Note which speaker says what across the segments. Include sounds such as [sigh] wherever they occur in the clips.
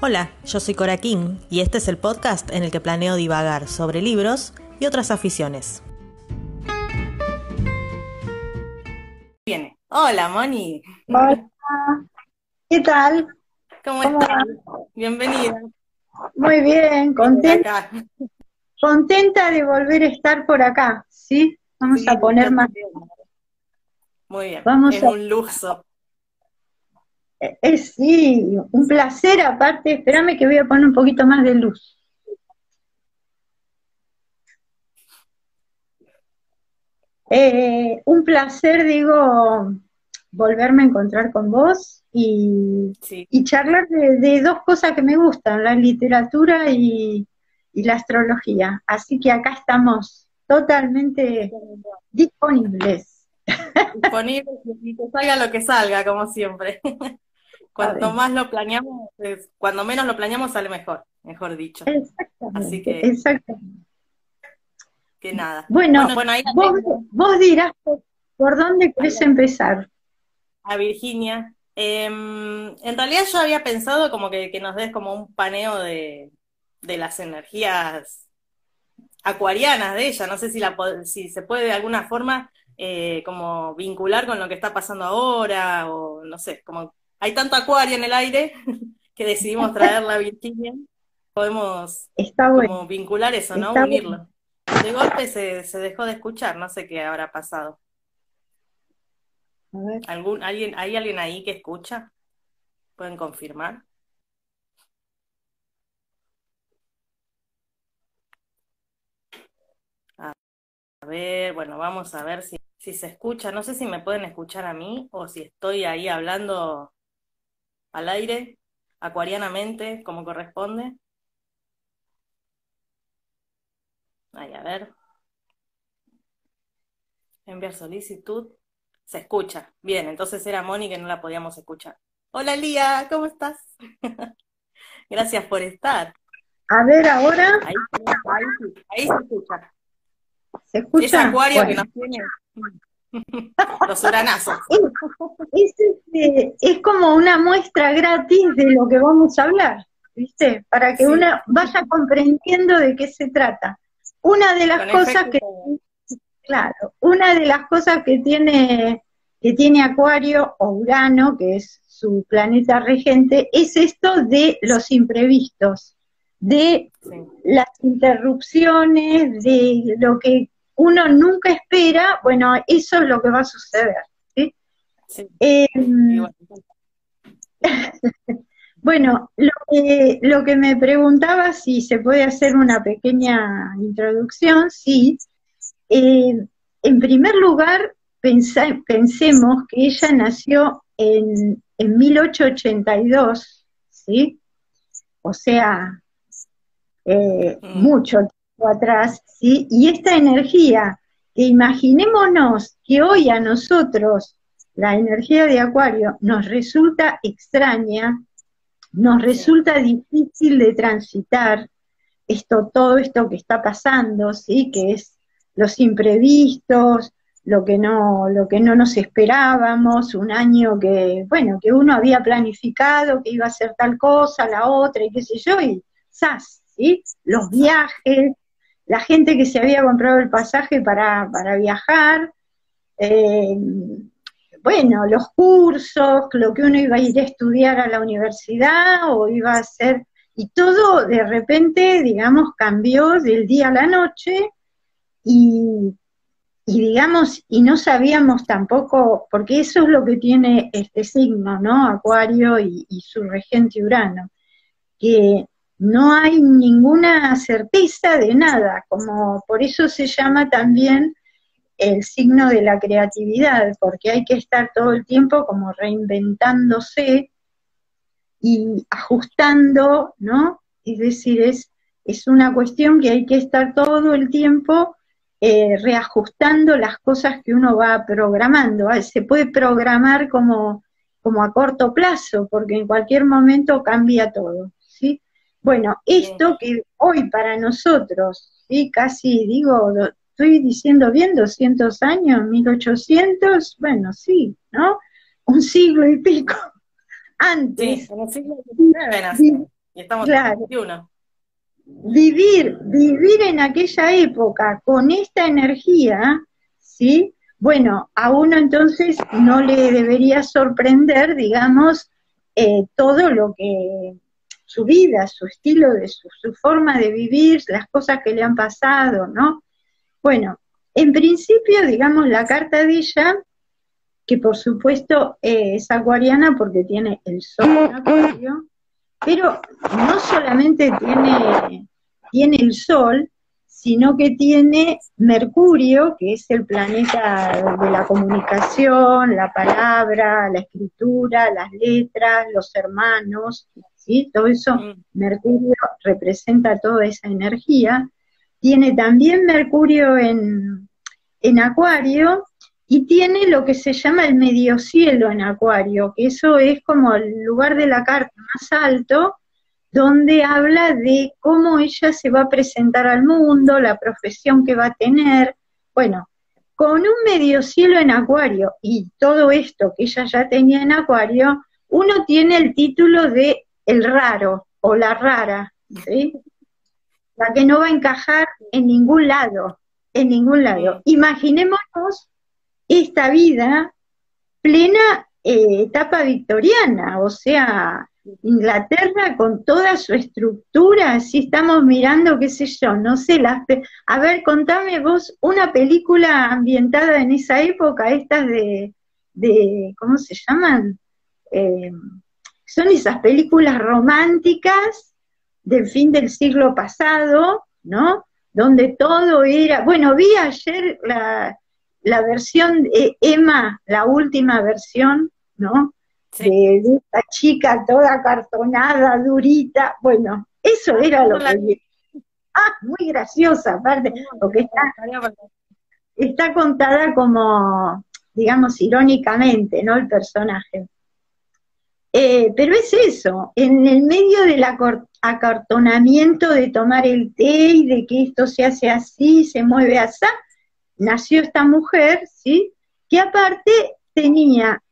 Speaker 1: Hola, yo soy Cora King y este es el podcast en el que planeo divagar sobre libros y otras aficiones. Viene. Hola, Moni.
Speaker 2: Hola. ¿Qué tal?
Speaker 1: ¿Cómo, estás? Bienvenida.
Speaker 2: Muy bien, contenta. Contenta de volver a estar por acá, ¿sí? Vamos a poner más.
Speaker 1: Muy bien, Vamos es un lujo
Speaker 2: es sí, un placer aparte. Espérame que voy a poner un poquito más de luz. Eh, un placer, digo, volverme a encontrar con vos y, charlar de, dos cosas que me gustan, la literatura y, la astrología. Así que acá estamos totalmente disponibles.
Speaker 1: Disponibles y que salga lo que salga, como siempre. [laughs] Cuanto más lo planeamos, cuando menos lo planeamos sale mejor, mejor dicho.
Speaker 2: Exactamente. Así que, exactamente.
Speaker 1: que nada.
Speaker 2: Bueno, vos, dirás por, dónde querés empezar.
Speaker 1: A Virginia. Em, en realidad yo había pensado como que, nos des como un paneo de, las energías acuarianas de ella. No sé si, la, si se puede de alguna forma eh, como vincular con lo que está pasando ahora, o no sé, como hay tanto acuario en el aire [laughs] que decidimos traerla a Virginia. Podemos como vincular eso, ¿no? Unirlo. De golpe se, se, dejó de escuchar, no sé qué habrá pasado. ¿Algún, alguien, ¿Hay alguien ahí que escucha? ¿Pueden confirmar? A ver, bueno, vamos a ver si, si se escucha. No sé si me pueden escuchar a mí o si estoy ahí hablando al aire, acuarianamente, como corresponde. Ahí, a ver. Enviar solicitud. Se escucha. Bien, entonces era Moni que no la podíamos escuchar. Hola Lía, ¿cómo estás? [laughs] Gracias por estar.
Speaker 2: A ver, ahora.
Speaker 1: Ahí, ahí, se escucha. Se escucha. Es acuario que nos tiene. Los uranazos. [laughs]
Speaker 2: Es, es, como una muestra gratis de lo que vamos a hablar, ¿viste? Para que una vaya comprendiendo de qué se trata. Una de las cosas que, claro, una de las cosas que tiene, que tiene Acuario o Urano, que es su planeta regente, es esto de los imprevistos, de las interrupciones, de lo que uno nunca espera, bueno, eso es lo que va a suceder. Em, [laughs] bueno, lo que, lo que me preguntaba si se puede hacer una pequeña introducción, sí. Eh, en primer lugar, pensemos que ella nació en, en 1882, ¿sí? O sea, eh, mm. Mucho atrás, ¿sí? Y esta energía, que imaginémonos que hoy a nosotros la energía de Acuario nos resulta extraña, nos resulta difícil de transitar esto, todo esto que está pasando, ¿sí? Que es los imprevistos, lo que no, lo que no nos esperábamos, un año que, bueno, que uno había planificado que iba a hacer tal cosa, la otra, y qué sé yo, y ¡zas! ¿sí? Los viajes, la gente que se había comprado el pasaje para, viajar, eh, bueno, los cursos, lo que uno iba a ir a estudiar a la universidad o iba a hacer, y todo de repente, digamos, cambió del día a la noche y, digamos, y no sabíamos tampoco, porque eso es lo que tiene este signo, ¿no? Acuario y, y su regente Urano, que no hay ninguna certeza de nada, como por eso se llama también el signo de la creatividad, porque hay que estar todo el tiempo como reinventándose y ajustando, ¿no? Es decir, es, una cuestión que hay que estar todo el tiempo eh, reajustando las cosas que uno va programando. Se puede programar como, como a corto plazo, porque en cualquier momento cambia todo. Bueno, esto que hoy para nosotros, ¿sí? casi digo, estoy diciendo bien 200 años, 1800, bueno, sí, ¿no? Un siglo y pico [laughs] antes.
Speaker 1: Sí, un siglo y Y estamos en el 21.
Speaker 2: Vivir, vivir en aquella época con esta energía, ¿sí? Bueno, a uno entonces no le debería sorprender, digamos, eh, todo lo que su vida, su estilo de su, forma de vivir, las cosas que le han pasado, ¿no? Bueno, en principio, digamos, la carta de ella, que por supuesto eh, es acuariana porque tiene el sol en acuario, pero no solamente tiene, tiene el sol, sino que tiene Mercurio, que es el planeta de la comunicación, la palabra, la escritura, las letras, los hermanos, ¿sí? Todo eso, mm. Mercurio representa toda esa energía. Tiene también Mercurio en, en Acuario y tiene lo que se llama el medio cielo en Acuario, que eso es como el lugar de la carta más alto, donde habla de cómo ella se va a presentar al mundo, la profesión que va a tener. Bueno, con un medio cielo en Acuario y todo esto que ella ya tenía en Acuario, uno tiene el título de el raro o la rara, ¿sí? La que no va a encajar en ningún lado, en ningún lado. Imaginémonos esta vida plena eh, etapa victoriana, o sea, Inglaterra con toda su estructura, si estamos mirando, qué sé yo, no sé, las a ver, contame vos una película ambientada en esa época, estas de, de ¿cómo se llaman? Eh, son esas películas románticas del fin del siglo pasado, ¿no? Donde todo era, bueno, vi ayer la, la versión de Emma, la última versión, ¿no? de, esta chica toda cartonada, durita, bueno, eso era lo que... Ah, muy graciosa, aparte, porque está, está contada como, digamos, irónicamente, ¿no? El personaje. Eh, pero es eso, en el medio del acartonamiento de tomar el té y de que esto se hace así, se mueve así, nació esta mujer, ¿sí? Que aparte tenía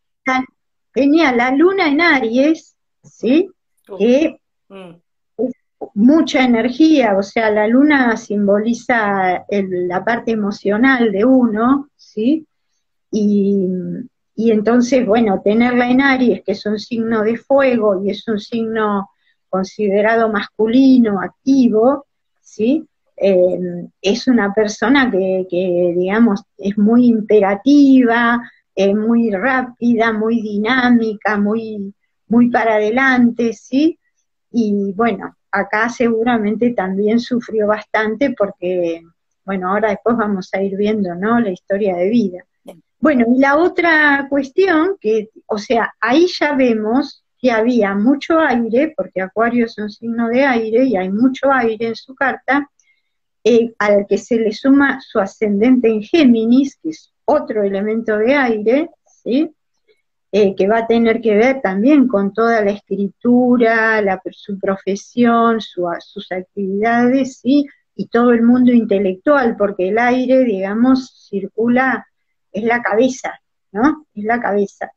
Speaker 2: tenía la luna en Aries, ¿sí? Que mm. es mucha energía, o sea, la luna simboliza la parte emocional de uno, ¿sí? Y, y, entonces, bueno, tenerla en Aries, que es un signo de fuego y es un signo considerado masculino, activo, ¿sí? Eh, es una persona que, digamos, es muy imperativa, muy rápida, muy dinámica, muy, muy para adelante, ¿sí? Y bueno, acá seguramente también sufrió bastante porque, bueno, ahora después vamos a ir viendo, ¿no? La historia de vida. Bueno, y la otra cuestión, que, o sea, ahí ya vemos que había mucho aire, porque Acuario es un signo de aire y hay mucho aire en su carta, eh, al que se le suma su ascendente en Géminis, que es otro elemento de aire, ¿sí? Eh, que va a tener que ver también con toda la escritura, la, su profesión, sus actividades, ¿sí? y todo el mundo intelectual, porque el aire, digamos, circula, es la cabeza, ¿no? Es la cabeza.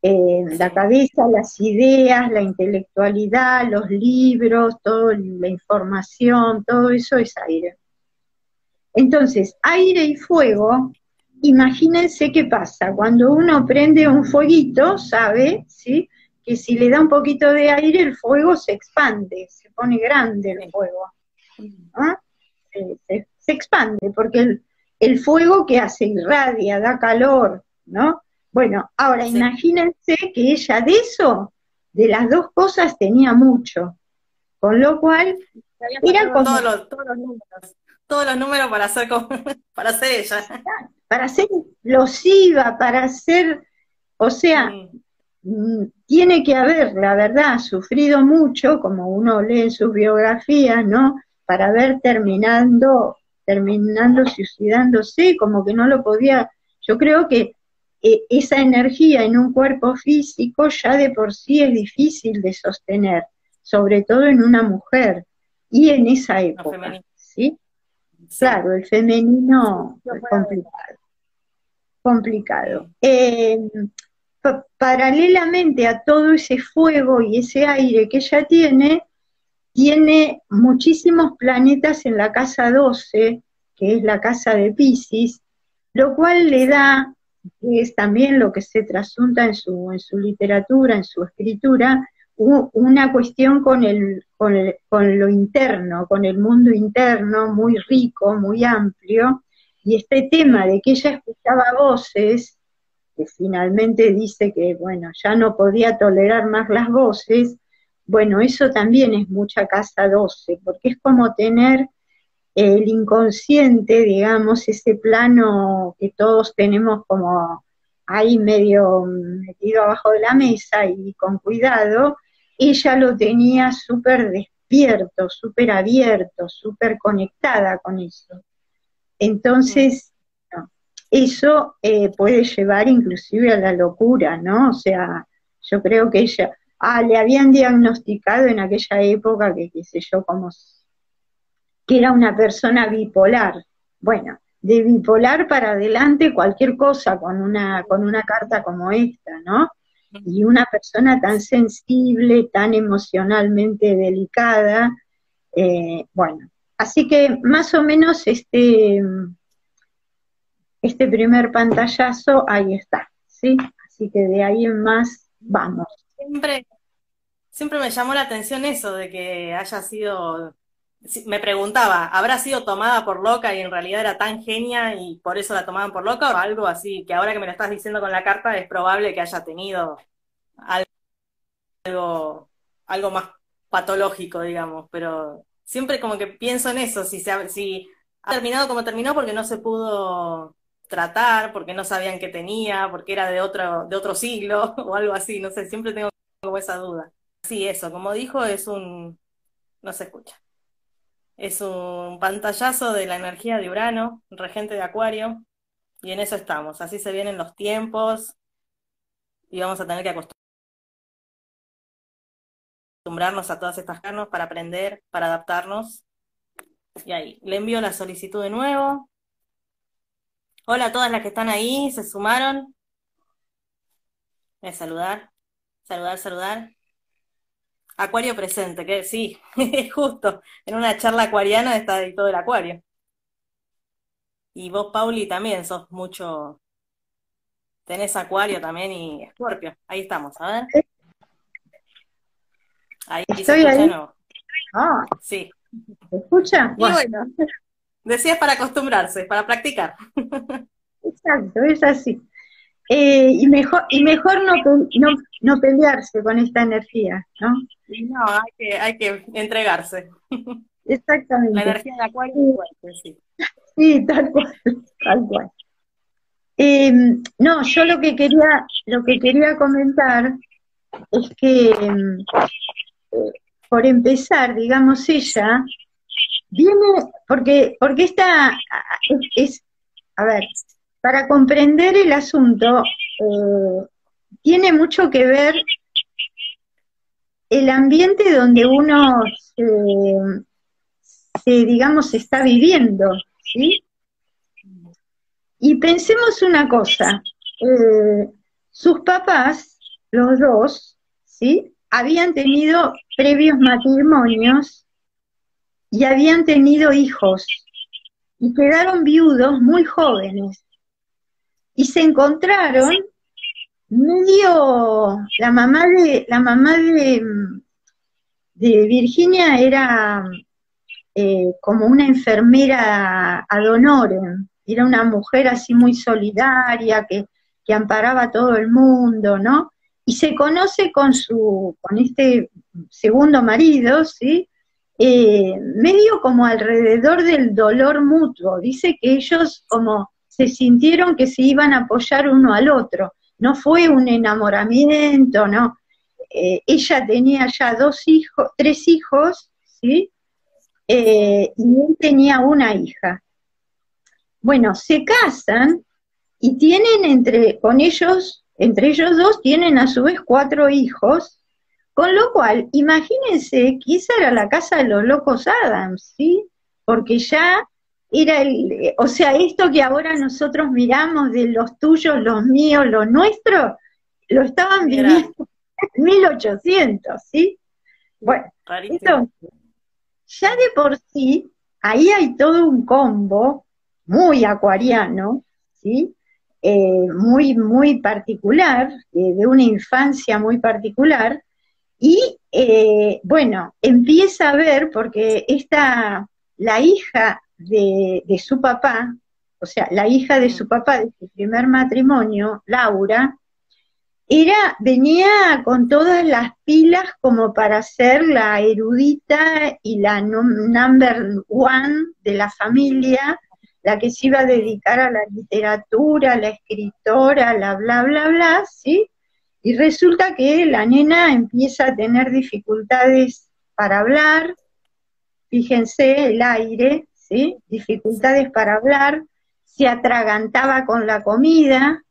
Speaker 2: Eh, la cabeza, las ideas, la intelectualidad, los libros, toda la información, todo eso es aire. Entonces, aire y fuego imagínense qué pasa. Cuando uno prende un fueguito, sabe, ¿sí? Que si le da un poquito de aire, el fuego se expande, se pone grande el fuego. ¿ah? Se, expande, porque el, fuego que hace irradia, da calor, ¿no? Bueno, ahora imagínense que ella de eso, de las dos cosas, tenía mucho. Con lo cual,
Speaker 1: era como... Todos los, números, todos los números para hacer, [laughs] para hacer ella
Speaker 2: para ser explosiva, para ser, o sea, mm, tiene que haber, la verdad, sufrido mucho, como uno lee en sus biografías, ¿no? Para haber terminando, terminando suicidándose, como que no lo podía, yo creo que eh, esa energía en un cuerpo físico ya de por sí es difícil de sostener, sobre todo en una mujer y en esa época, ¿sí? Claro, el femenino es complicado complicado. Eh, paralelamente a todo ese fuego y ese aire que ella tiene, tiene muchísimos planetas en la casa 12, que es la casa de Pisces, lo cual le da, que es también lo que se trasunta en su, en su literatura, en su escritura, una cuestión con, el, con, el, con lo interno, con el mundo interno, muy rico, muy amplio, y este tema de que ella escuchaba voces, que finalmente dice que, bueno, ya no podía tolerar más las voces, bueno, eso también es mucha casa 12, porque es como tener el inconsciente, digamos, ese plano que todos tenemos como ahí medio metido abajo de la mesa y con cuidado, ella lo tenía súper despierto, súper abierto, súper conectada con eso. Entonces, eso eh, puede llevar inclusive a la locura, ¿no? O sea, yo creo que ella, ah, le habían diagnosticado en aquella época que, qué sé yo, como que era una persona bipolar. Bueno, de bipolar para adelante cualquier cosa con una, con una carta como esta, ¿no? Y una persona tan sensible, tan emocionalmente delicada, eh, bueno, así que más o menos este, este primer pantallazo ahí está, ¿sí? Así que de ahí en más vamos.
Speaker 1: Siempre, siempre me llamó la atención eso de que haya sido me preguntaba, ¿habrá sido tomada por loca y en realidad era tan genia y por eso la tomaban por loca o algo así? Que ahora que me lo estás diciendo con la carta es probable que haya tenido algo, algo más patológico, digamos, pero siempre como que pienso en eso, si, se ha, si ha terminado como terminó porque no se pudo tratar, porque no sabían qué tenía, porque era de otro, de otro siglo [laughs] o algo así, no sé, siempre tengo esa duda. Sí, eso, como dijo, es un... no se escucha. Es un pantallazo de la energía de Urano, regente de Acuario, y en eso estamos. Así se vienen los tiempos y vamos a tener que acostumbrarnos a todas estas carnos para aprender, para adaptarnos. Y ahí, le envío la solicitud de nuevo. Hola a todas las que están ahí, se sumaron. Voy a saludar, saludar, saludar. Acuario presente, que sí, [laughs] justo, en una charla acuariana está todo el acuario. Y vos, Pauli, también sos mucho, tenés acuario también y escorpio. Ahí estamos, a ver. Ahí
Speaker 2: Estoy ahí. Ah.
Speaker 1: Sí.
Speaker 2: ¿Se escucha?
Speaker 1: bueno, decías para acostumbrarse, para practicar. [laughs]
Speaker 2: Exacto, es así. Eh, y mejor y mejor no, no, no, pelearse con esta energía, ¿no?
Speaker 1: No, hay que, hay que entregarse.
Speaker 2: Exactamente.
Speaker 1: La energía de acuario
Speaker 2: es sí. Sí, tal cual, tal cual. Em, no, yo lo que quería, lo que quería comentar es que em, eh, por empezar, digamos, ella viene, porque, porque esta es, a ver, para comprender el asunto, eh, tiene mucho que ver el ambiente donde uno se, digamos, está viviendo, ¿sí? Y pensemos una cosa, eh, sus papás, los dos, ¿sí? Habían tenido previos matrimonios y habían tenido hijos y quedaron viudos muy jóvenes y se encontraron medio la mamá de la mamá de, de Virginia era eh, como una enfermera ad honorem, era una mujer así muy solidaria que, que amparaba a todo el mundo, ¿no? Y se conoce con su, con este segundo marido, ¿sí? Eh, medio como alrededor del dolor mutuo. Dice que ellos como se sintieron que se iban a apoyar uno al otro. No fue un enamoramiento, no. Eh, ella tenía ya dos hijos, tres hijos, ¿sí? Eh, y él tenía una hija. Bueno, se casan y tienen entre, con ellos, entre ellos dos, tienen a su vez cuatro hijos, con lo cual, imagínense que esa era la casa de los locos Adams, ¿sí? Porque ya era el, o sea, esto que ahora nosotros miramos de los tuyos, los míos, los nuestros, lo estaban viviendo en 1800, ¿sí? Bueno, ya de por sí, ahí hay todo un combo muy acuariano, ¿sí? Eh, muy, muy particular, de una infancia muy particular, y eh, bueno, empieza a ver, porque esta, la hija de, su papá, o sea, la hija de su papá de su primer matrimonio, Laura, era, venía con todas las pilas como para ser la erudita y la number one de la familia, la que se iba a dedicar a la literatura, la escritora, la bla, bla, bla, ¿sí? Y resulta que la nena empieza a tener dificultades para hablar, fíjense el aire, Dificultades para hablar, se atragantaba con la comida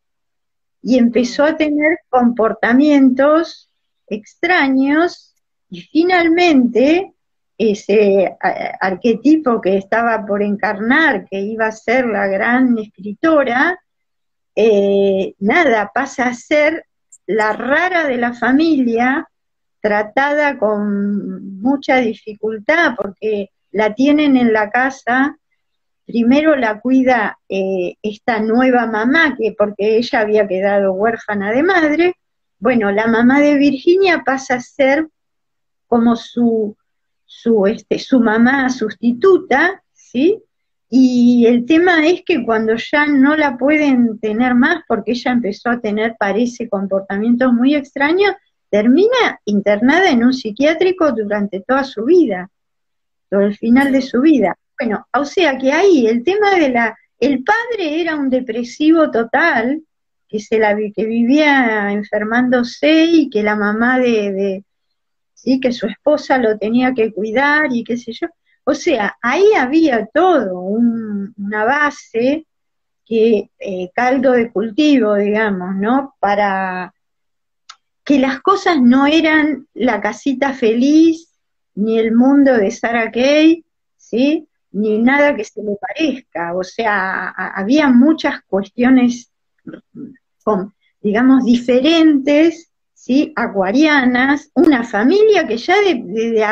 Speaker 2: y empezó a tener comportamientos extraños y finalmente ese arquetipo que estaba por encarnar, que iba a ser la gran escritora, eh, nada, pasa a ser la rara de la familia, tratada con mucha dificultad porque la tienen en la casa, primero la cuida eh, esta nueva mamá, que porque ella había quedado huérfana de madre, bueno, la mamá de Virginia pasa a ser como su, su, este, su mamá sustituta, ¿sí? Y el tema es que cuando ya no la pueden tener más, porque ella empezó a tener, parece, comportamientos muy extraños, termina internada en un psiquiátrico durante toda su vida, todo el final de su vida. Bueno, o sea que ahí el tema de la, el padre era un depresivo total, que se la que vivía enfermándose y que la mamá de, de sí, que su esposa lo tenía que cuidar y qué sé yo. O sea, ahí había todo, una base, que eh, caldo de cultivo, digamos, ¿no? Para que las cosas no eran la casita feliz, ni el mundo de Sarah Kay, ¿sí? Ni nada que se le parezca. O sea, había muchas cuestiones, digamos, diferentes, ¿sí? Acuarianas, una familia que ya de, de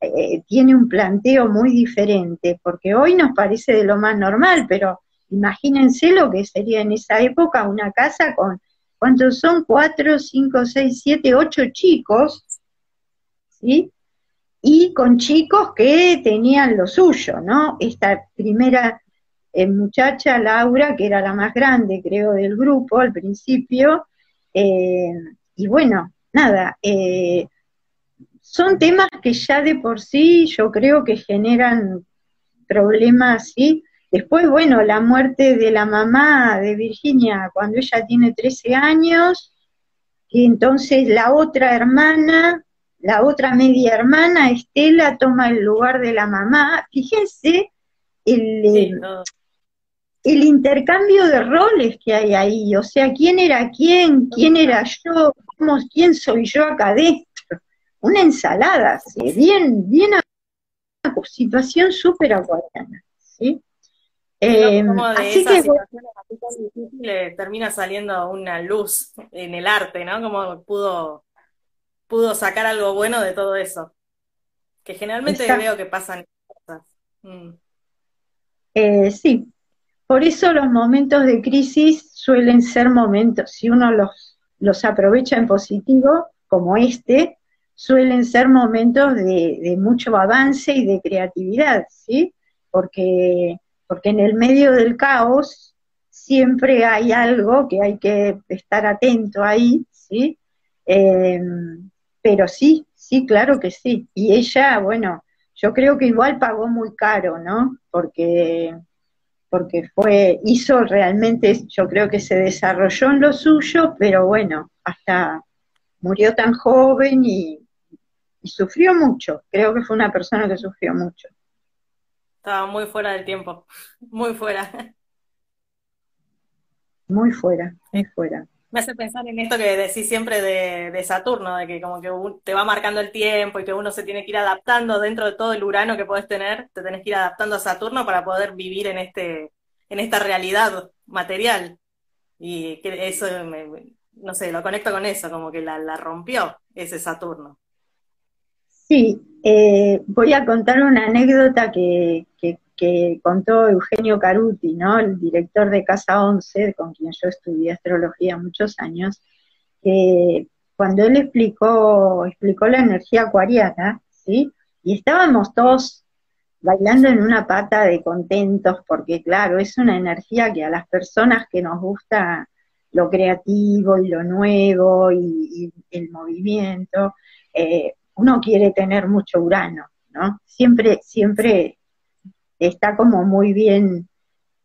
Speaker 2: eh, tiene un planteo muy diferente, porque hoy nos parece de lo más normal, pero imagínense lo que sería en esa época una casa con, ¿cuántos son? Cuatro, cinco, seis, siete, ocho chicos, Y con chicos que tenían lo suyo, ¿no? Esta primera eh, muchacha, Laura, que era la más grande, creo, del grupo al principio, eh, y bueno, nada, eh, son temas que ya de por sí yo creo que generan problemas, ¿sí? Después, bueno, la muerte de la mamá de Virginia cuando ella tiene 13 años, y entonces la otra hermana, la otra media hermana, Estela, toma el lugar de la mamá. Fíjense el, el intercambio de roles que hay ahí, o sea, quién era quién, quién era yo, cómo, quién soy yo acá dentro una ensalada, ¿sí? bien, bien una situación súper aguardana, ¿sí?
Speaker 1: Eh, así que, difíciles termina saliendo una luz en el arte, ¿no? Como pudo, pudo sacar algo bueno de todo eso. Que generalmente veo que pasan cosas. Mm.
Speaker 2: Eh, sí, por eso los momentos de crisis suelen ser momentos, si uno los, los aprovecha en positivo, como este, suelen ser momentos de, mucho avance y de creatividad, ¿sí? Porque, porque en el medio del caos siempre hay algo que hay que estar atento ahí, ¿sí? Em, pero sí, sí, claro que sí. Y ella, bueno, yo creo que igual pagó muy caro, ¿no? Porque, porque fue, hizo realmente, yo creo que se desarrolló en lo suyo, pero bueno, hasta murió tan joven y, y sufrió mucho, creo que fue una persona que sufrió mucho.
Speaker 1: Estaba muy fuera del tiempo, [laughs] muy fuera.
Speaker 2: Muy fuera, muy fuera.
Speaker 1: Me hace pensar en esto que decís siempre de, Saturno, de que como que te va marcando el tiempo y que uno se tiene que ir adaptando dentro de todo el Urano que puedes tener, te tenés que ir adaptando a Saturno para poder vivir en este en esta realidad material. Y que eso, no sé, lo conecto con eso, como que la, la rompió ese Saturno.
Speaker 2: Sí, eh, voy a contar una anécdota que, que, contó Eugenio Caruti, ¿no? el director de Casa 11, con quien yo estudié astrología muchos años, que cuando él explicó, explicó la energía acuariana, ¿sí? y estábamos todos bailando en una pata de contentos, porque claro, es una energía que a las personas que nos gusta lo creativo y lo nuevo y, el movimiento, eh, uno quiere tener mucho Urano, ¿no? Siempre, siempre está como muy bien,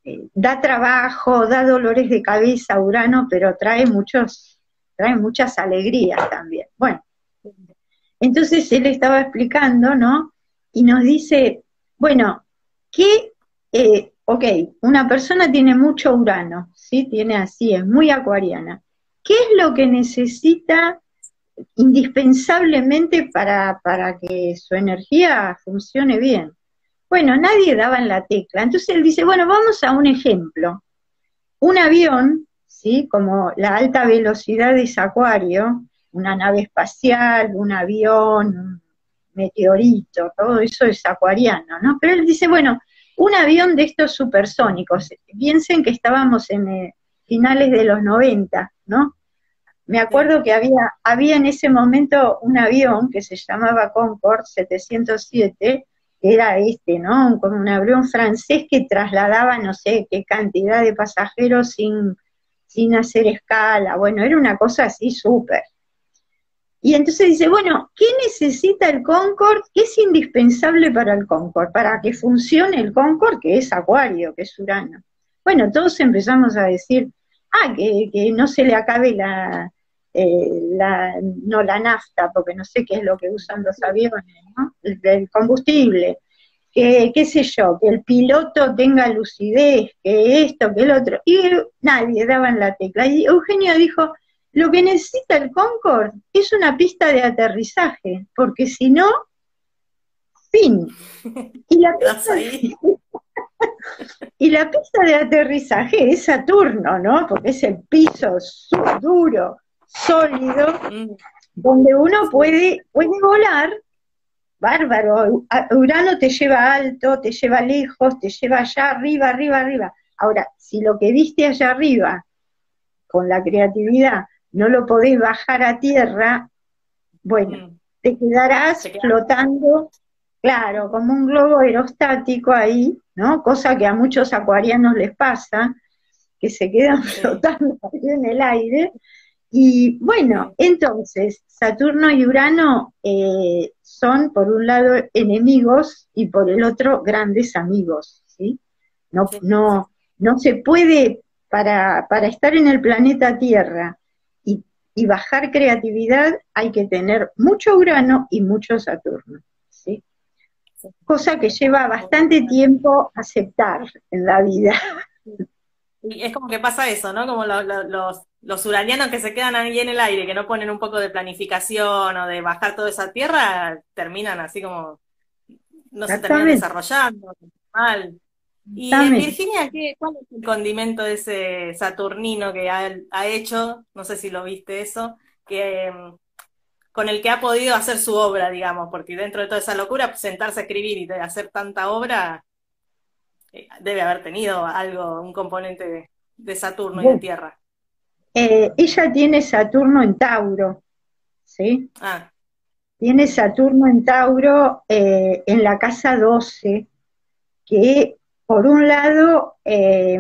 Speaker 2: eh, da trabajo, da dolores de cabeza Urano, pero trae muchos, trae muchas alegrías también. Bueno, entonces él estaba explicando, ¿no? Y nos dice, bueno, ¿qué, eh, ok, una persona tiene mucho Urano, ¿sí? Tiene así, es muy acuariana. ¿Qué es lo que necesita indispensablemente para, para que su energía funcione bien? Bueno, nadie daba en la tecla. Entonces él dice, bueno, vamos a un ejemplo. Un avión, ¿sí? Como la alta velocidad es acuario, una nave espacial, un avión, un meteorito, todo eso es acuariano, ¿no? Pero él dice, bueno, un avión de estos supersónicos, piensen que estábamos en eh, finales de los 90, ¿no? Me acuerdo que había, había en ese momento un avión que se llamaba Concorde 707, que era este, ¿no? Como un avión francés que trasladaba no sé qué cantidad de pasajeros sin, sin hacer escala. Bueno, era una cosa así súper. Y entonces dice, bueno, ¿qué necesita el Concorde? ¿Qué es indispensable para el Concorde? Para que funcione el Concorde, que es Acuario, que es Urano. Bueno, todos empezamos a decir, ah, que, no se le acabe la, eh, la, no la nafta, porque no sé qué es lo que usan los aviones, ¿no? El, combustible, que qué sé yo, que el piloto tenga lucidez, que esto, que el otro, y nadie daba en la tecla. Y Eugenio dijo, lo que necesita el Concorde es una pista de aterrizaje, porque si no, fin. [laughs] Y la pista, [laughs] y la pista de aterrizaje es Saturno, ¿no? Porque es el piso duro, sólido, mm. donde uno puede, puede volar, bárbaro. Urano te lleva alto, te lleva lejos, te lleva allá arriba, arriba, arriba. Ahora, si lo que viste allá arriba, con la creatividad, no lo podés bajar a tierra, bueno, mm. te quedarás flotando, claro, como un globo aerostático ahí, ¿no? Cosa que a muchos acuarianos les pasa, que se quedan flotando ahí en el aire. Y bueno, entonces, Saturno y Urano eh, son por un lado enemigos y por el otro grandes amigos, ¿sí? No, no, no se puede, para, estar en el planeta Tierra, y bajar creatividad hay que tener mucho Urano y mucho Saturno. ¿sí? Cosa que lleva bastante tiempo aceptar en la vida.
Speaker 1: Y es como que pasa eso, ¿no? Como los, los uranianos que se quedan ahí en el aire, que no ponen un poco de planificación o de bajar toda esa tierra, terminan así como, no se terminan desarrollando, mal. Y en Virginia, ¿qué, ¿cuál es el condimento de ese Saturnino que ha, hecho? No sé si lo viste eso, que mm, con el que ha podido hacer su obra, digamos, porque dentro de toda esa locura, sentarse a escribir y hacer tanta obra, debe haber tenido algo, un componente de, Saturno y de Tierra.
Speaker 2: Eh, ella tiene Saturno en Tauro, ¿sí? Ah. Tiene Saturno en Tauro eh, en la casa 12, que por un lado, eh,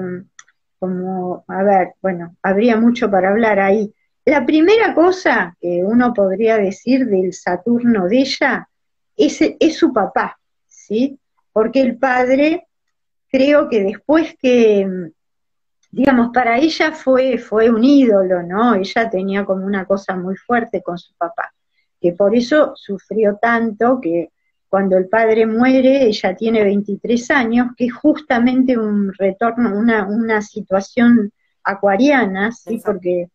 Speaker 2: como, a ver, bueno, habría mucho para hablar ahí. La primera cosa que uno podría decir del Saturno de ella es, es su papá, ¿sí? Porque el padre, creo que después que, digamos, para ella fue, fue un ídolo, ¿no? Ella tenía como una cosa muy fuerte con su papá, que por eso sufrió tanto que cuando el padre muere, ella tiene 23 años, que es justamente un retorno, una, una situación acuariana, ¿sí? porque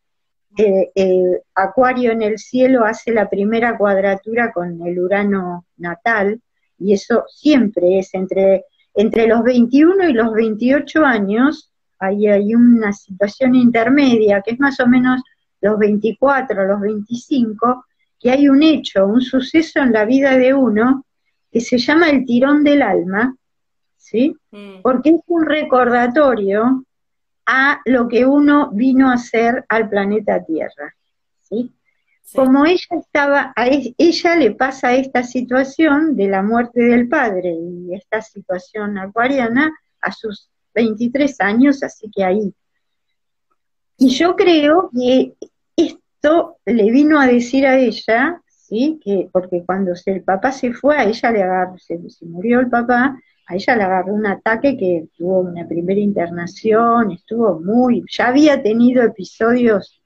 Speaker 2: eh, eh, Acuario en el cielo hace la primera cuadratura con el Urano natal, y eso siempre es entre, entre los 21 y los 28 años, ahí hay una situación intermedia, que es más o menos los 24, los 25, que hay un hecho, un suceso en la vida de uno que se llama el tirón del alma, ¿sí? Mm. Porque es un recordatorio a lo que uno vino a hacer al planeta Tierra, ¿sí? Como ella estaba, a ella le pasa esta situación de la muerte del padre y esta situación acuariana a sus 23 años, así que ahí. Y yo creo que esto le vino a decir a ella, ¿sí? Que, porque cuando el papá se fue, a ella le agarró, se, se murió el papá, a ella le agarró un ataque que tuvo una primera internación, estuvo muy, ya había tenido episodios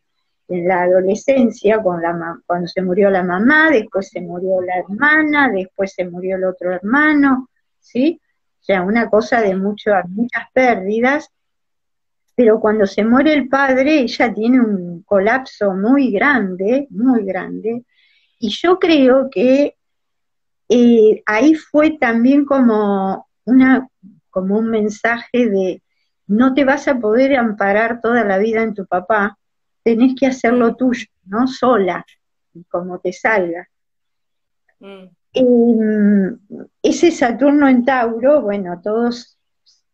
Speaker 2: en la adolescencia, la, cuando se murió la mamá, después se murió la hermana, después se murió el otro hermano, ¿sí? O sea, una cosa de muchas pérdidas, pero cuando se muere el padre, ella tiene un colapso muy grande, muy grande, y yo creo que eh, ahí fue también como, una, como un mensaje de no te vas a poder amparar toda la vida en tu papá, tenés que hacerlo tuyo, ¿no? Sola, como te salga. Mm. Em, ese Saturno en Tauro, bueno, todos,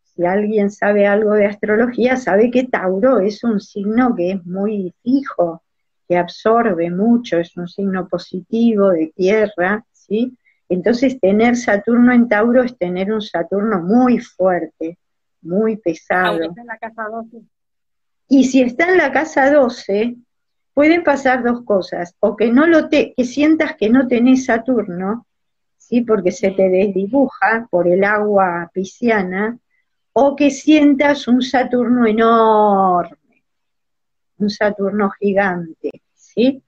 Speaker 2: si alguien sabe algo de astrología, sabe que Tauro es un signo que es muy fijo, que absorbe mucho, es un signo positivo de tierra, ¿sí? Entonces tener Saturno en Tauro es tener un Saturno muy fuerte, muy pesado. en la casa 12. Y si está en la casa 12, pueden pasar dos cosas, o que no lo te, que sientas que no tenés Saturno, ¿sí? porque se te desdibuja por el agua pisciana, o que sientas un Saturno enorme, un Saturno gigante, ¿sí?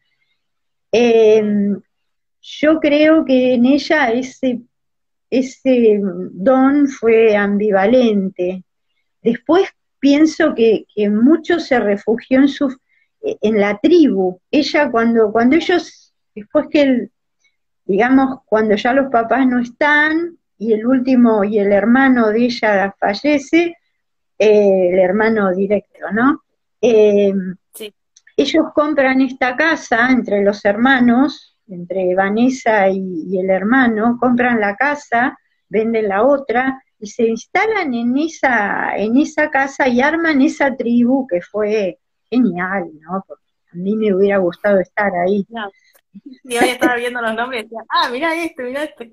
Speaker 2: Em, yo creo que en ella ese, ese don fue ambivalente. Después pienso que, mucho se refugió en su en la tribu. Ella cuando, cuando ellos, después que el, digamos, cuando ya los papás no están, y el último y el hermano de ella fallece, eh, el hermano directo, ¿no? Eh, ellos compran esta casa entre los hermanos, entre Vanessa y el hermano, compran la casa, venden la otra, y se instalan en esa, en esa casa y arman esa tribu que fue genial, ¿no? Porque a mí me hubiera gustado estar ahí.
Speaker 1: Y hoy estaba viendo los nombres y decía, ah, mira este, mira este.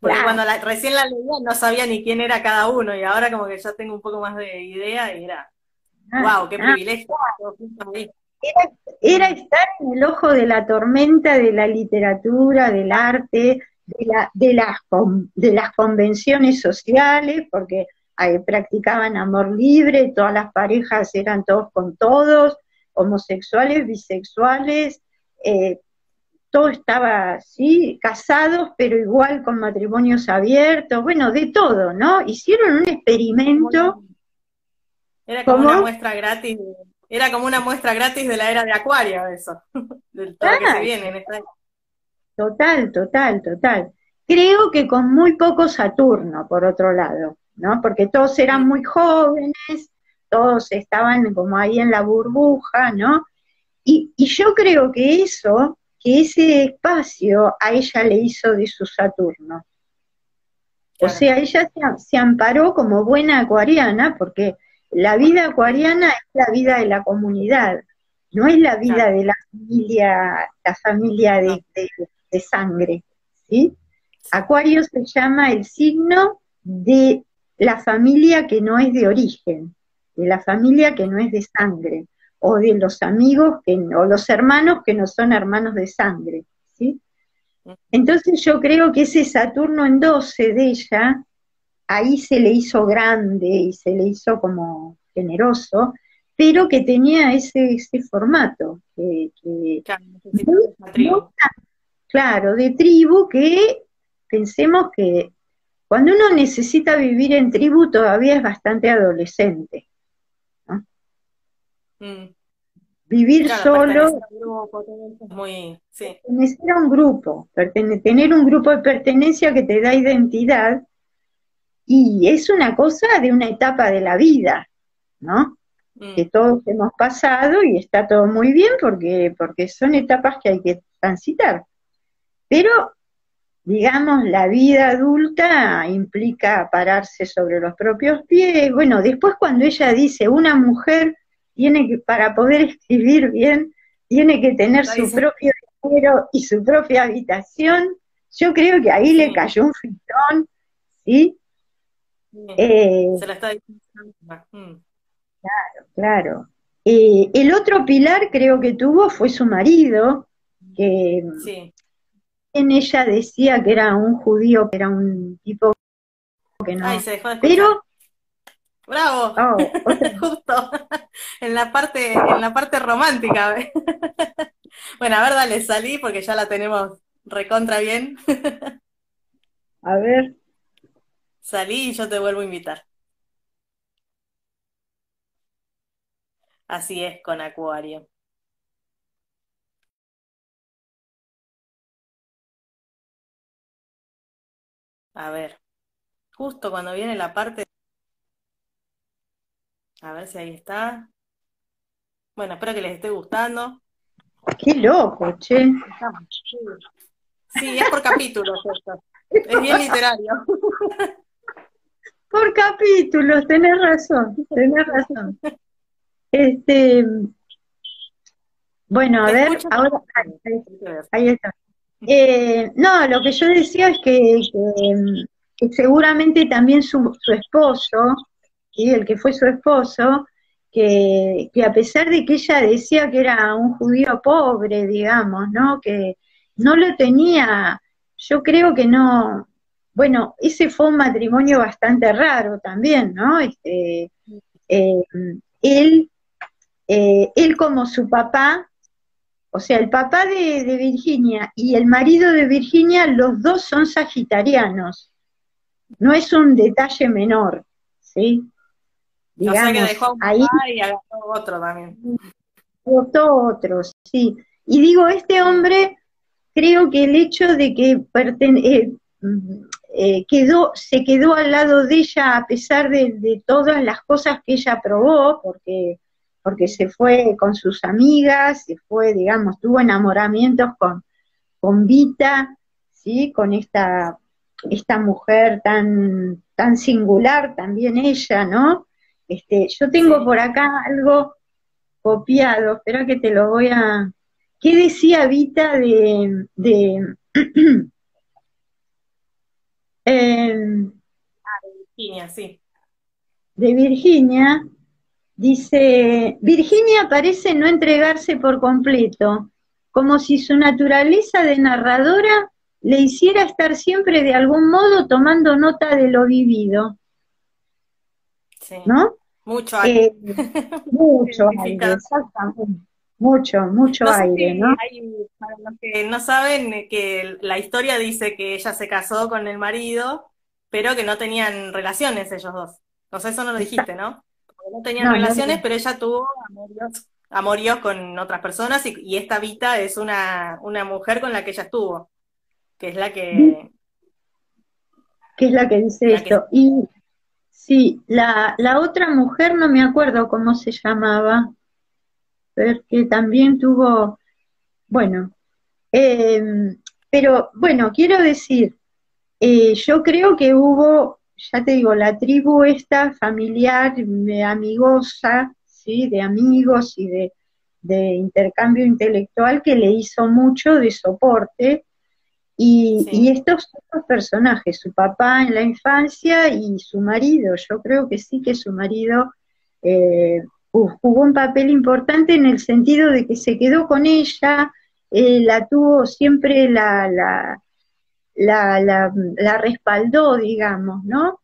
Speaker 1: Porque cuando recién la leía no sabía ni quién era cada uno y ahora como que ya tengo un poco más de idea y era, wow, ah, qué ah. privilegio.
Speaker 2: Era, era, estar en el ojo de la tormenta de la literatura, del arte, de, la, de, las, de las convenciones sociales, porque practicaban amor libre, todas las parejas eran todos con todos, homosexuales, bisexuales, eh, todo estaba así, casados, pero igual con matrimonios abiertos, bueno, de todo, ¿no? Hicieron un experimento.
Speaker 1: Era como una muestra gratis, era como una muestra gratis de la era de Acuario, eso, [laughs] del todo que se viene en esta
Speaker 2: Total, total, total. Creo que con muy poco Saturno, por otro lado, ¿no? Porque todos eran muy jóvenes, todos estaban como ahí en la burbuja, ¿no? Y, yo creo que eso, que ese espacio a ella le hizo de su Saturno. O sea, ella se, se, amparó como buena acuariana, porque la vida acuariana es la vida de la comunidad, no es la vida de la familia, la familia de, de sangre, ¿sí? Acuario se llama el signo de la familia que no es de origen, de la familia que no es de sangre, o de los amigos que, o los hermanos que no son hermanos de sangre, ¿sí? Entonces yo creo que ese Saturno en 12 de ella, ahí se le hizo grande y se le hizo como generoso, pero que tenía ese, ese formato, que, claro, de tribu que pensemos que cuando uno necesita vivir en tribu todavía es bastante adolescente. Mm. Vivir solo, muy, pertenecer a un grupo, tener un grupo de pertenencia que te da identidad y es una cosa de una etapa de la vida, ¿no? Mm. Que todos hemos pasado y está todo muy bien porque, porque son etapas que hay que transitar. Pero, digamos, la vida adulta implica pararse sobre los propios pies. Bueno, después cuando ella dice, una mujer tiene que, para poder escribir bien, tiene que tener su propio dinero y su propia habitación, yo creo que ahí le cayó un fritón, ¿sí?
Speaker 1: Eh, Se la está diciendo. Mm.
Speaker 2: Claro, claro. Eh, el otro pilar creo que tuvo fue su marido, que en ella decía que era un judío, que era un tipo que no. pero
Speaker 1: Bravo, oh, [laughs] justo en la parte, en la parte romántica. [laughs] bueno, a ver, dale, salí porque ya la tenemos recontra bien.
Speaker 2: a ver.
Speaker 1: Salí y yo te vuelvo a invitar. Así es con Acuario. A ver, justo cuando viene la parte... A ver si ahí está. Bueno, espero que les esté gustando.
Speaker 2: Qué loco, che.
Speaker 1: Sí, es por capítulos esto. Es bien literario.
Speaker 2: Por capítulos, tenés razón, tenés razón. Este, bueno, a ver, ahora, ahí está. Eh, no, lo que yo decía es que, seguramente también su, su esposo, el que fue su esposo, que, que, a pesar de que ella decía que era un judío pobre, digamos, ¿no? Que no lo tenía, yo creo que no, bueno, ese fue un matrimonio bastante raro también, ¿no? Este, eh, él eh, él como su papá, o sea, el papá de, Virginia y el marido de Virginia, los dos son sagitarianos. No es un detalle menor, ¿sí?
Speaker 1: Digamos, que dejó un ahí, y agarró otro también.
Speaker 2: Adoptó otro, sí. Y digo, este hombre, creo que el hecho de que eh, eh, quedó, se quedó al lado de ella a pesar de, de, todas las cosas que ella probó, porque porque se fue con sus amigas, se fue, digamos, tuvo enamoramientos con, con Vita, ¿sí? con esta, esta mujer tan, tan singular, también ella, ¿no? Este, yo tengo por acá algo copiado, espera que te lo voy a... ¿Qué decía Vita de... de [clears throat]
Speaker 1: em, ah, de Virginia, sí.
Speaker 2: De Virginia, Dice, Virginia parece no entregarse por completo, como si su naturaleza de narradora le hiciera estar siempre de algún modo tomando nota de lo vivido.
Speaker 1: Sí. ¿No? Mucho aire. Eh, [laughs]
Speaker 2: mucho [laughs] aire, exactamente. Mucho, mucho aire, ¿no?
Speaker 1: para los que no saben, que la historia dice que ella se casó con el marido, pero que no tenían relaciones ellos dos. No sé, eso no lo dijiste, ¿no? No tenían relaciones, pero ella tuvo amorios, con otras personas y, esta Vita es una, una, mujer con la que ella estuvo, que es la que...
Speaker 2: Que es la que dice esto. Y sí, la, la otra mujer no me acuerdo cómo se llamaba, pero que también tuvo, bueno, em, pero bueno, quiero decir, eh, yo creo que hubo ya te digo, la tribu esta familiar, amigosa, ¿sí? de amigos y de, intercambio intelectual que le hizo mucho de soporte. Y, estos dos personajes, su papá en la infancia y su marido, yo creo que sí que su marido eh, jugó un papel importante en el sentido de que se quedó con ella, eh, la tuvo siempre la, la la, la, la respaldó, digamos, ¿no?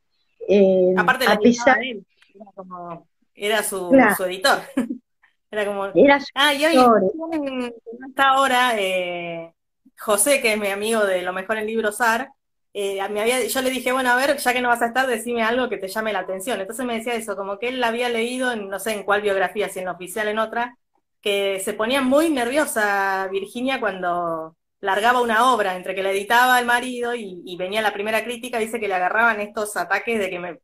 Speaker 1: Eh, Aparte a pesar... él, era, como, era su, su editor. [laughs] era como...
Speaker 2: Era su
Speaker 1: ah, y hoy no está ahora eh, José, que es mi amigo de Lo Mejor en Libros SAR, eh, me había, yo le dije, bueno, a ver, ya que no vas a estar, decime algo que te llame la atención. Entonces me decía eso, como que él la había leído, en, no sé en cuál biografía, si en la oficial, en otra, que se ponía muy nerviosa Virginia cuando largaba una obra, entre que la editaba el marido y, venía la primera crítica, dice que le agarraban estos ataques de que me...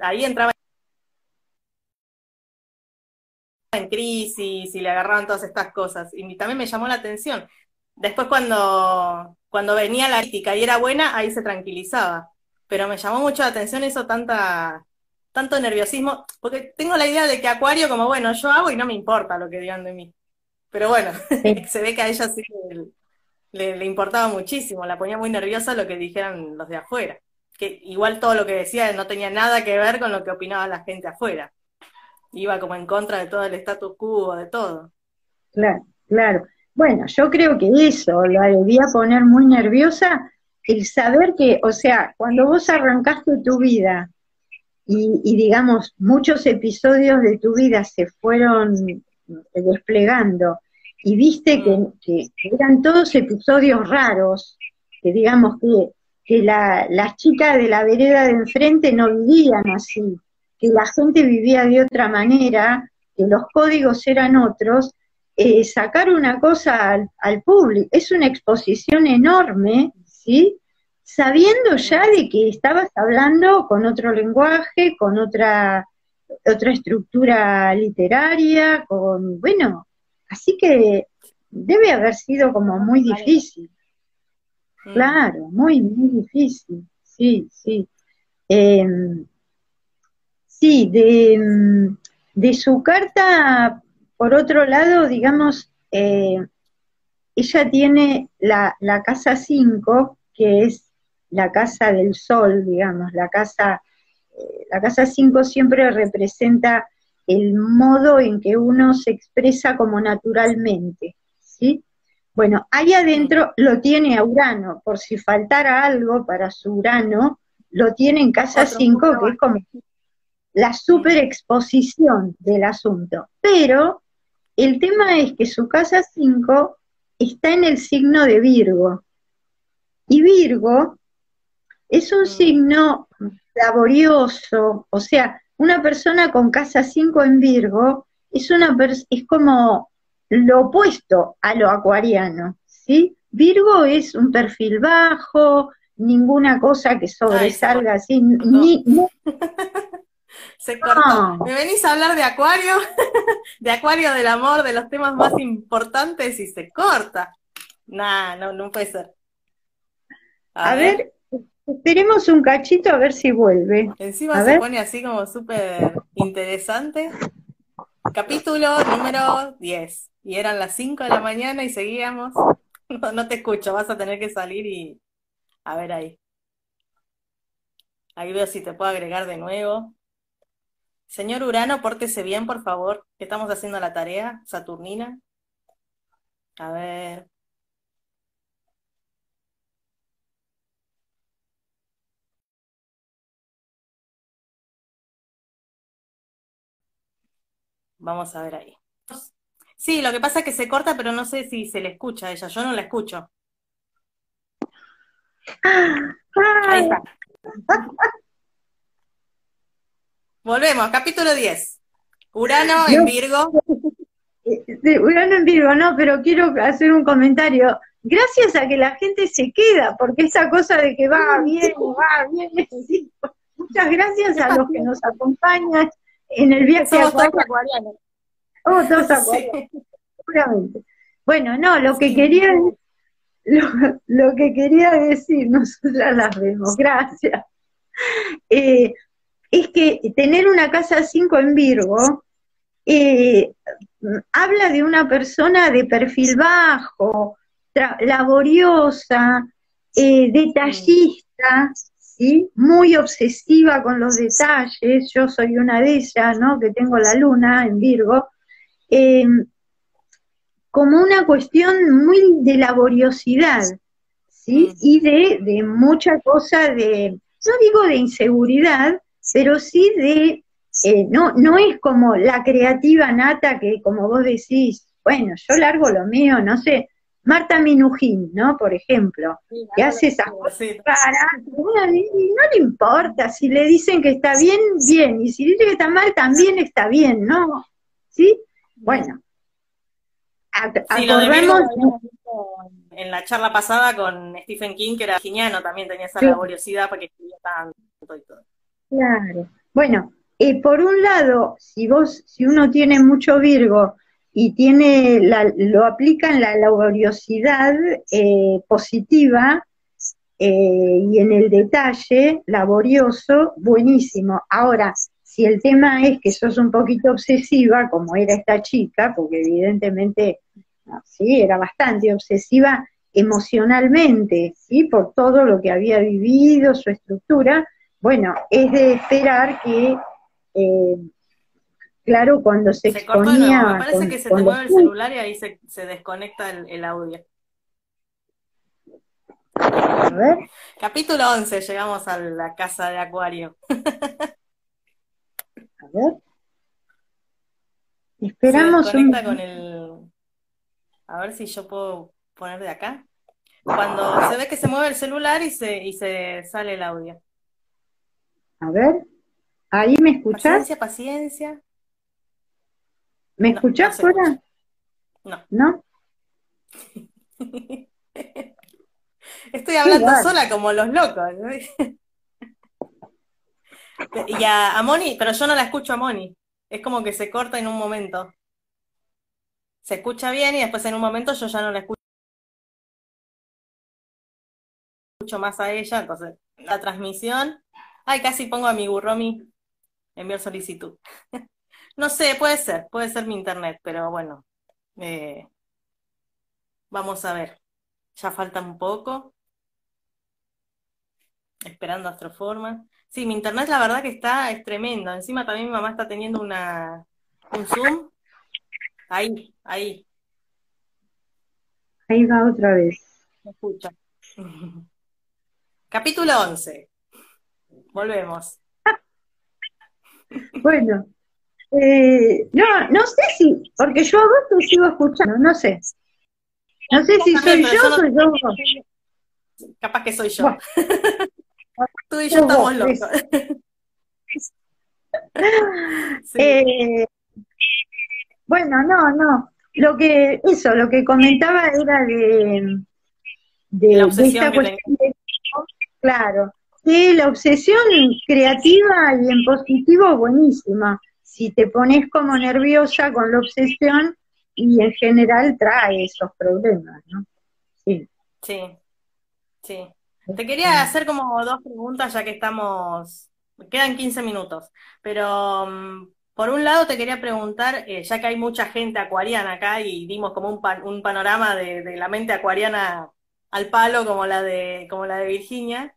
Speaker 1: Ahí, entraba en crisis y le agarraban todas estas cosas. Y también me llamó la atención. después cuando, cuando venía la crítica y era buena, ahí se tranquilizaba. Pero me llamó mucho la atención eso, tanta, tanto nerviosismo, porque tengo la idea de que Acuario, como bueno, yo hago y no me importa lo que digan de mí. Pero bueno, [laughs] se ve que a ella sí le, importaba muchísimo, la ponía muy nerviosa lo que dijeran los de afuera. Que igual todo lo que decía no tenía nada que ver con lo que opinaba la gente afuera. Iba como en contra de todo el status quo, de todo.
Speaker 2: Claro, claro. Bueno, yo creo que eso la debía poner muy nerviosa, el saber que, o sea, cuando vos arrancaste tu vida y, digamos, muchos episodios de tu vida se fueron desplegando y viste que, mm. eran todos episodios raros, que digamos que, que la, las chicas de la vereda de enfrente no vivían así, que la gente vivía de otra manera, que los códigos eran otros, eh, sacar una cosa al, público, es una exposición enorme, ¿sí? Sabiendo ya de que estabas hablando con otro lenguaje, con otra, otra estructura literaria, con, bueno, así que debe haber sido como muy difícil. Claro, muy, muy difícil, sí, sí. Em, sí, de, de su carta por otro lado, digamos, eh, ella tiene la, casa 5, que es la casa del sol, digamos, la casa, eh, la casa 5 siempre representa el modo en que uno se expresa como naturalmente, ¿sí? Bueno, ahí adentro lo tiene a Urano, por si faltara algo para su Urano, lo tiene en casa 5, que es como la superexposición del asunto. Pero el tema es que su casa 5 está en el signo de Virgo. Y Virgo es un mm. signo laborioso, o sea, una persona con casa 5 en Virgo es, una es como lo opuesto a lo acuariano, ¿sí? Virgo es un perfil bajo, ninguna cosa que sobresalga así, ni, [laughs]
Speaker 1: Se cortó. ¿Me venís a hablar de Acuario? [laughs] de Acuario del amor, de los temas más importantes y se corta. Nah, no, no puede ser.
Speaker 2: A, ver. Esperemos un cachito a ver si vuelve.
Speaker 1: Encima se pone así como súper interesante. Capítulo número 10. Y eran las 5 de la mañana y seguíamos. No, no te escucho, vas a tener que salir y... A ver ahí. Ahí veo si te puedo agregar de nuevo. Señor Urano, pórtese bien, por favor, que estamos haciendo la tarea, Saturnina. A ver. Vamos a ver ahí. Sí, lo que pasa es que se corta, pero no sé si se le escucha a ella. Yo no la escucho. Ahí está. Volvemos, capítulo 10. Urano en Virgo.
Speaker 2: Urano en Virgo, no, pero quiero hacer un comentario. Gracias a que la gente se queda, porque esa cosa de que va bien, va bien, [laughs] muchas gracias a los que nos acompañan en el viaje
Speaker 1: Somos todos acuarianos.
Speaker 2: Oh, todos acuarianos, seguramente. Bueno, no, lo que quería lo, lo, que quería decir, [laughs] nosotras las vemos, gracias. Eh, es que tener una casa 5 en Virgo eh, habla de una persona de perfil bajo, laboriosa, eh, detallista, ¿sí? muy obsesiva con los detalles, yo soy una de ellas, ¿no? que tengo la luna en Virgo, eh, como una cuestión muy de laboriosidad, ¿sí? Mm. y de, de mucha cosa de, no digo de inseguridad, pero sí de, eh, no, no es como la creativa nata que como vos decís, bueno, yo largo lo mío, no sé, Marta Minujín, ¿no? Por ejemplo, que hace esas cosas no le importa, si le dicen que está bien, bien, y si dice que está mal, también está bien, ¿no? ¿Sí? Bueno,
Speaker 1: acordemos... en la charla pasada con Stephen King, que era geniano, también tenía esa laboriosidad para que escribía tanto y todo.
Speaker 2: Claro. Bueno, eh, por un lado, si vos, si uno tiene mucho Virgo y tiene lo aplica en la laboriosidad eh, positiva eh, y en el detalle laborioso, buenísimo. Ahora, si el tema es que sos un poquito obsesiva, como era esta chica, porque evidentemente, sí, era bastante obsesiva emocionalmente, sí, por todo lo que había vivido, su estructura, bueno, es de esperar que eh, claro, cuando se, exponía...
Speaker 1: Me parece que se te mueve el celular y ahí se, desconecta el, audio. A ver. Capítulo 11, llegamos a la casa de Acuario.
Speaker 2: a ver. Esperamos
Speaker 1: se desconecta con el... A ver si yo puedo poner de acá. Cuando se ve que se mueve el celular y se, y se sale el audio.
Speaker 2: A ver. ¿Ahí me escuchas?
Speaker 1: Paciencia, paciencia.
Speaker 2: ¿Me escuchás fuera?
Speaker 1: No.
Speaker 2: ¿No? [laughs]
Speaker 1: Estoy hablando sola como los locos. [laughs] y a, Moni, pero yo no la escucho a Moni. Es como que se corta en un momento. Se escucha bien y después en un momento yo ya no la escucho más a ella. Entonces, la transmisión. Ay, casi pongo a mi burromi enviar solicitud. [laughs] No sé, puede ser, puede ser mi internet, pero bueno, eh, vamos a ver. Ya falta un poco. Esperando Astroforma. Sí, mi internet la verdad que está, es tremendo. Encima también mi mamá está teniendo una, un Zoom. Ahí, ahí.
Speaker 2: Ahí va otra vez.
Speaker 1: Me escucha. [laughs] Capítulo 11. Volvemos.
Speaker 2: Bueno, eh, no, no sé si, porque yo a vos te sigo escuchando, no sé. No sé si soy yo o soy yo
Speaker 1: Capaz que soy yo. [laughs] Tú y yo estamos locos. [laughs]
Speaker 2: Eh, bueno, no, no. Lo que, eso, lo que comentaba era de, de,
Speaker 1: la obsesión cuestión
Speaker 2: claro. Sí, la obsesión creativa y en positivo buenísima si te pones como nerviosa con la obsesión y en general trae esos problemas, ¿no?
Speaker 1: Sí. Sí, sí. Te quería hacer como dos preguntas ya que estamos, quedan 15 minutos, pero mm, por un lado te quería preguntar, eh, ya que hay mucha gente acuariana acá y dimos como un, un panorama de, de, la mente acuariana al palo como la de, como la de Virginia,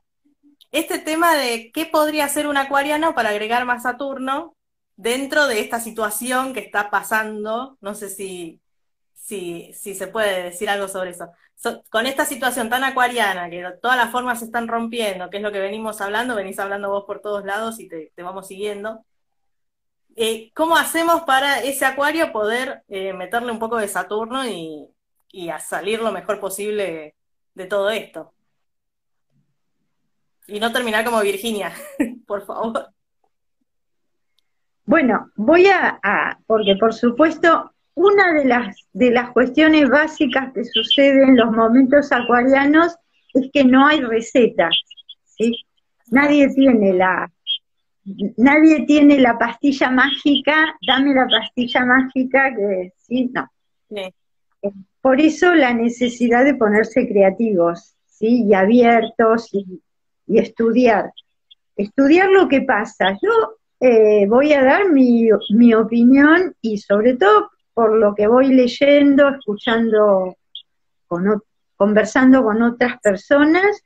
Speaker 1: este tema de qué podría hacer un acuariano para agregar más Saturno dentro de esta situación que está pasando, no sé si, si, si se puede decir algo sobre eso, con esta situación tan acuariana, que todas las formas se están rompiendo, que es lo que venimos hablando, venís hablando vos por todos lados y te, vamos siguiendo, eh, ¿cómo hacemos para ese acuario poder eh, meterle un poco de Saturno y, y a salir lo mejor posible de todo esto? Y no terminar como Virginia, [laughs] por favor.
Speaker 2: Bueno, voy a, porque por supuesto, una de las, de las cuestiones básicas que sucede en los momentos acuarianos es que no hay receta, ¿sí? Nadie tiene la, nadie tiene la pastilla mágica, dame la pastilla mágica que, ¿sí? No. Por eso la necesidad de ponerse creativos, ¿sí? Y abiertos y, y estudiar. Estudiar lo que pasa. Yo eh, voy a dar mi, mi, opinión y sobre todo por lo que voy leyendo, escuchando, conversando con otras personas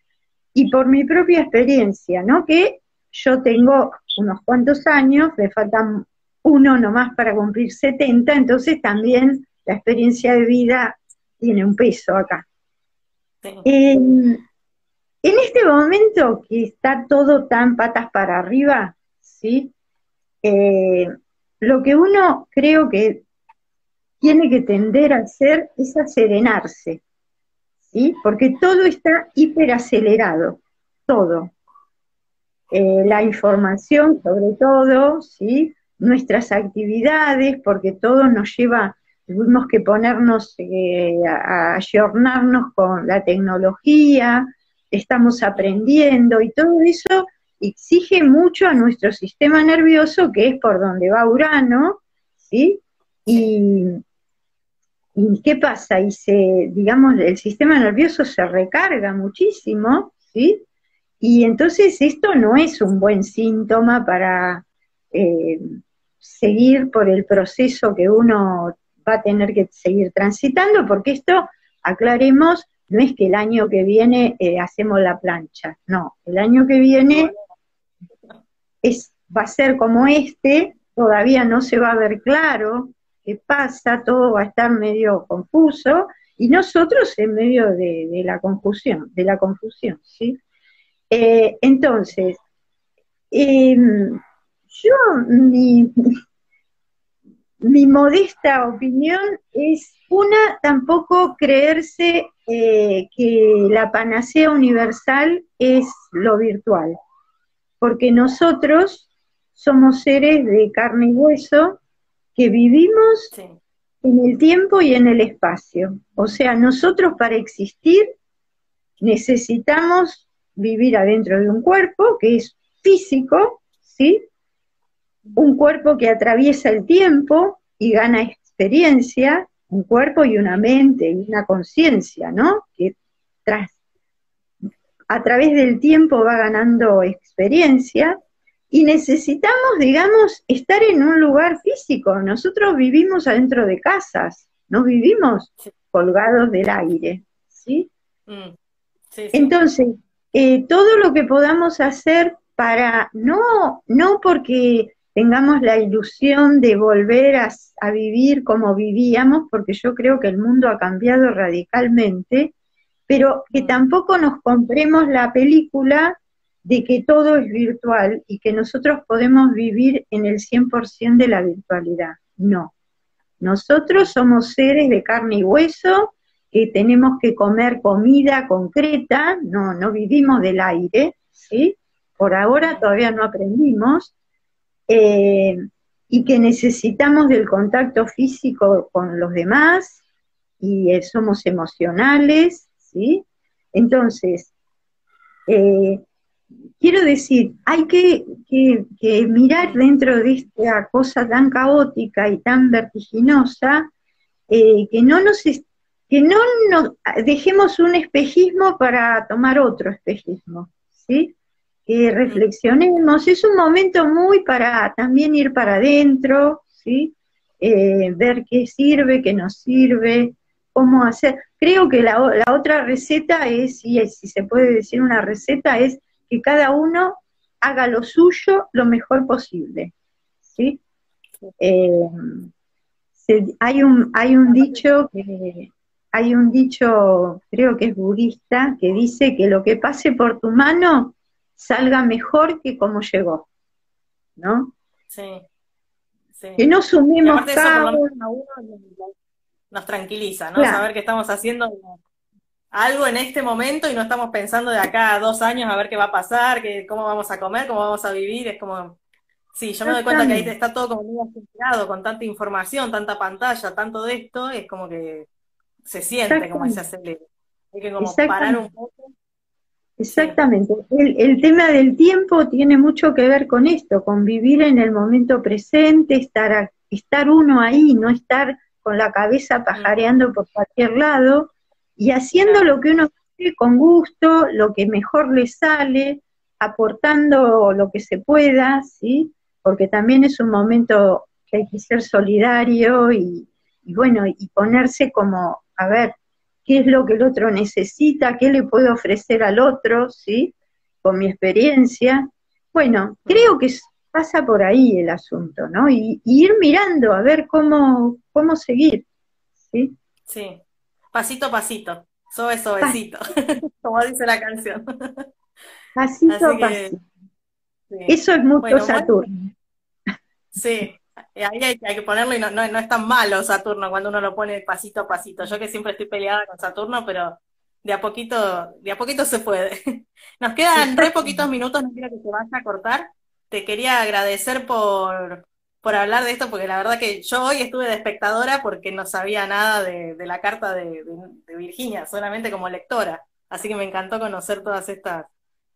Speaker 2: y por mi propia experiencia, ¿no? Que yo tengo unos cuantos años, me faltan uno nomás para cumplir 70, entonces también la experiencia de vida tiene un peso acá. en este momento que está todo tan patas para arriba, ¿sí? Eh, lo que uno creo que tiene que tender a hacer es a serenarse, ¿sí? Porque todo está hiperacelerado, todo. Eh, la información, sobre todo, ¿sí? Nuestras actividades, porque todo nos lleva, tuvimos que ponernos eh, a, a con la tecnología, estamos aprendiendo y todo eso exige mucho a nuestro sistema nervioso, que es por donde va Urano, ¿sí? Y, ¿Y qué pasa? Y se, digamos, el sistema nervioso se recarga muchísimo, ¿sí? Y entonces esto no es un buen síntoma para eh, seguir por el proceso que uno va a tener que seguir transitando, porque esto, aclaremos, no es que el año que viene eh, hacemos la plancha, no, el año que viene es, va a ser como este, todavía no se va a ver claro qué pasa, todo va a estar medio confuso, y nosotros en medio de, la confusión, de la confusión, ¿sí? Eh, entonces, em, yo, mi, mi modesta opinión es una, tampoco creerse eh, que la panacea universal es lo virtual, porque nosotros somos seres de carne y hueso que vivimos en el tiempo y en el espacio. O sea, nosotros para existir necesitamos vivir adentro de un cuerpo que es físico, ¿sí? Un cuerpo que atraviesa el tiempo y gana experiencia, un cuerpo y una mente y una conciencia, ¿no? Que tras, a través del tiempo va ganando experiencia y necesitamos, digamos, estar en un lugar físico. Nosotros vivimos adentro de casas, no vivimos colgados del aire, ¿sí? Mm. Entonces, eh, todo lo que podamos hacer para, no, no porque tengamos la ilusión de volver a, a, vivir como vivíamos, porque yo creo que el mundo ha cambiado radicalmente, pero que mm. tampoco nos compremos la película de que todo es virtual y que nosotros podemos vivir en el 100% de la virtualidad. No. Nosotros somos seres de carne y hueso que tenemos que comer comida concreta, no, no vivimos del aire, ¿sí? Por ahora todavía no aprendimos, eh, y que necesitamos del contacto físico con los demás, y eh, somos emocionales, ¿sí? Entonces, eh, quiero decir, hay que, mirar dentro de esta cosa tan caótica y tan vertiginosa, que no nos que no nos dejemos un espejismo para tomar otro espejismo, ¿sí? Que reflexionemos, es un momento muy para también ir para adentro, ¿sí? Eh, ver qué sirve, qué no sirve, cómo hacer. Creo que la, otra receta es, si, si se puede decir una receta, es que cada uno haga lo suyo lo mejor posible, ¿sí? Eh, hay, un, hay un dicho que hay un dicho, creo que es budista, que dice que lo que pase por tu mano salga mejor que como llegó, ¿no? Sí. Que no sumemos cabos.
Speaker 1: Nos tranquiliza, ¿no? Saber que estamos haciendo algo en este momento y no estamos pensando de acá a dos años a ver qué va a pasar, que, cómo vamos a comer, cómo vamos a vivir, es como... Sí, yo me doy cuenta que ahí está todo como muy acelerado, con tanta información, tanta pantalla, tanto de esto, es como que se siente como se acelera. Hay que como parar un poco.
Speaker 2: Exactamente. El, tema del tiempo tiene mucho que ver con esto, con vivir en el momento presente, estar, estar uno ahí, no estar con la cabeza pajareando por cualquier lado y haciendo lo que uno quiere con gusto, lo que mejor le sale, aportando lo que se pueda, ¿sí? Porque también es un momento que hay que ser solidario y, y bueno, y ponerse como a ver qué es lo que el otro necesita, qué le puedo ofrecer al otro, ¿sí? Con mi experiencia. Bueno, creo que pasa por ahí el asunto, ¿no? Y, ir mirando a ver cómo, cómo seguir, ¿sí?
Speaker 1: Sí, pasito a pasito, suave suavecito, [laughs] [laughs] como dice la canción.
Speaker 2: Pasito a pasito. Eso es mucho Saturno.
Speaker 1: Sí, ahí hay, que ponerlo y no, no, es tan malo Saturno cuando uno lo pone pasito a pasito. Yo que siempre estoy peleada con Saturno, pero de a poquito, de a poquito se puede. [laughs] Nos quedan re poquitos minutos, no quiero que se vaya a cortar. Te quería agradecer por, por hablar de esto, porque la verdad que yo hoy estuve de espectadora porque no sabía nada de, la carta de, Virginia, solamente como lectora. Así que me encantó conocer todas estas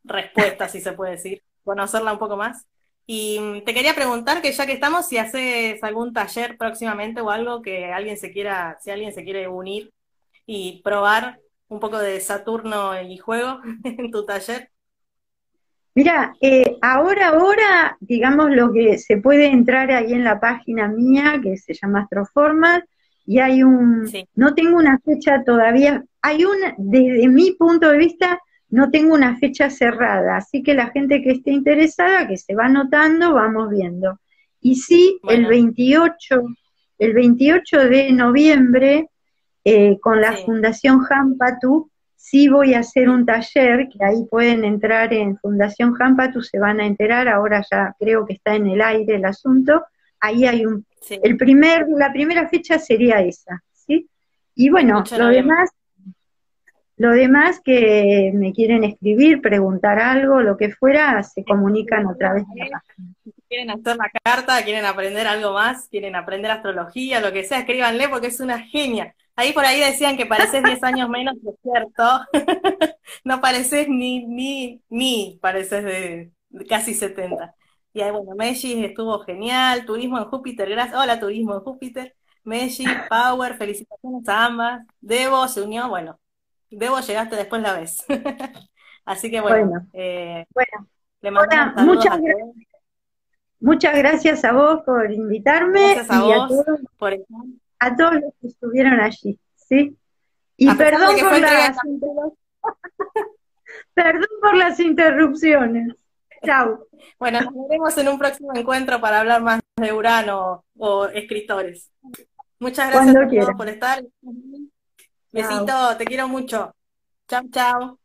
Speaker 1: respuestas, si se puede decir, conocerla un poco más. Y mm, te quería preguntar que ya que estamos, si haces algún taller próximamente o algo que alguien se quiera, si alguien se quiere unir y probar un poco de Saturno y juego [laughs] en tu taller.
Speaker 2: Mira, eh, ahora, ahora, digamos lo que se puede entrar ahí en la página mía, que se llama Astroformas, y hay un, no tengo una fecha todavía, hay una, desde mi punto de vista, no tengo una fecha cerrada, así que la gente que esté interesada, que se va anotando, vamos viendo. Y sí, el 28, el 28 de noviembre, eh, con la Fundación Hampatu, sí voy a hacer un taller, que ahí pueden entrar en Fundación Hampatu, se van a enterar, ahora ya creo que está en el aire el asunto, ahí hay un, el primer, la primera fecha sería esa, ¿sí? Y bueno, lo demás, lo demás que me quieren escribir, preguntar algo, lo que fuera, se comunican otra vez
Speaker 1: Quieren hacer la carta, quieren aprender algo más, quieren aprender astrología, lo que sea, escríbanle porque es una genia. Ahí por ahí decían que pareces 10 años menos, es cierto. [laughs] no pareces ni, ni, ni pareces de, casi 70. Y ahí, bueno, Messi estuvo genial, Turismo en Júpiter, gracias. Hola, Turismo en Júpiter. Messi, Power, felicitaciones a ambas. Debo se unió, bueno, Debo llegaste después la vez. [laughs] Así que bueno, bueno, eh,
Speaker 2: le muchas gracias. Muchas gracias a vos por invitarme
Speaker 1: gracias a vos a todos,
Speaker 2: por a todos los que estuvieron allí, ¿sí? Y perdón por, las, [laughs] perdón por las interrupciones. Chao.
Speaker 1: Bueno, nos veremos en un próximo encuentro para hablar más de Urano o escritores. Muchas gracias a todos por estar. Besito, te quiero mucho. Chao, chao.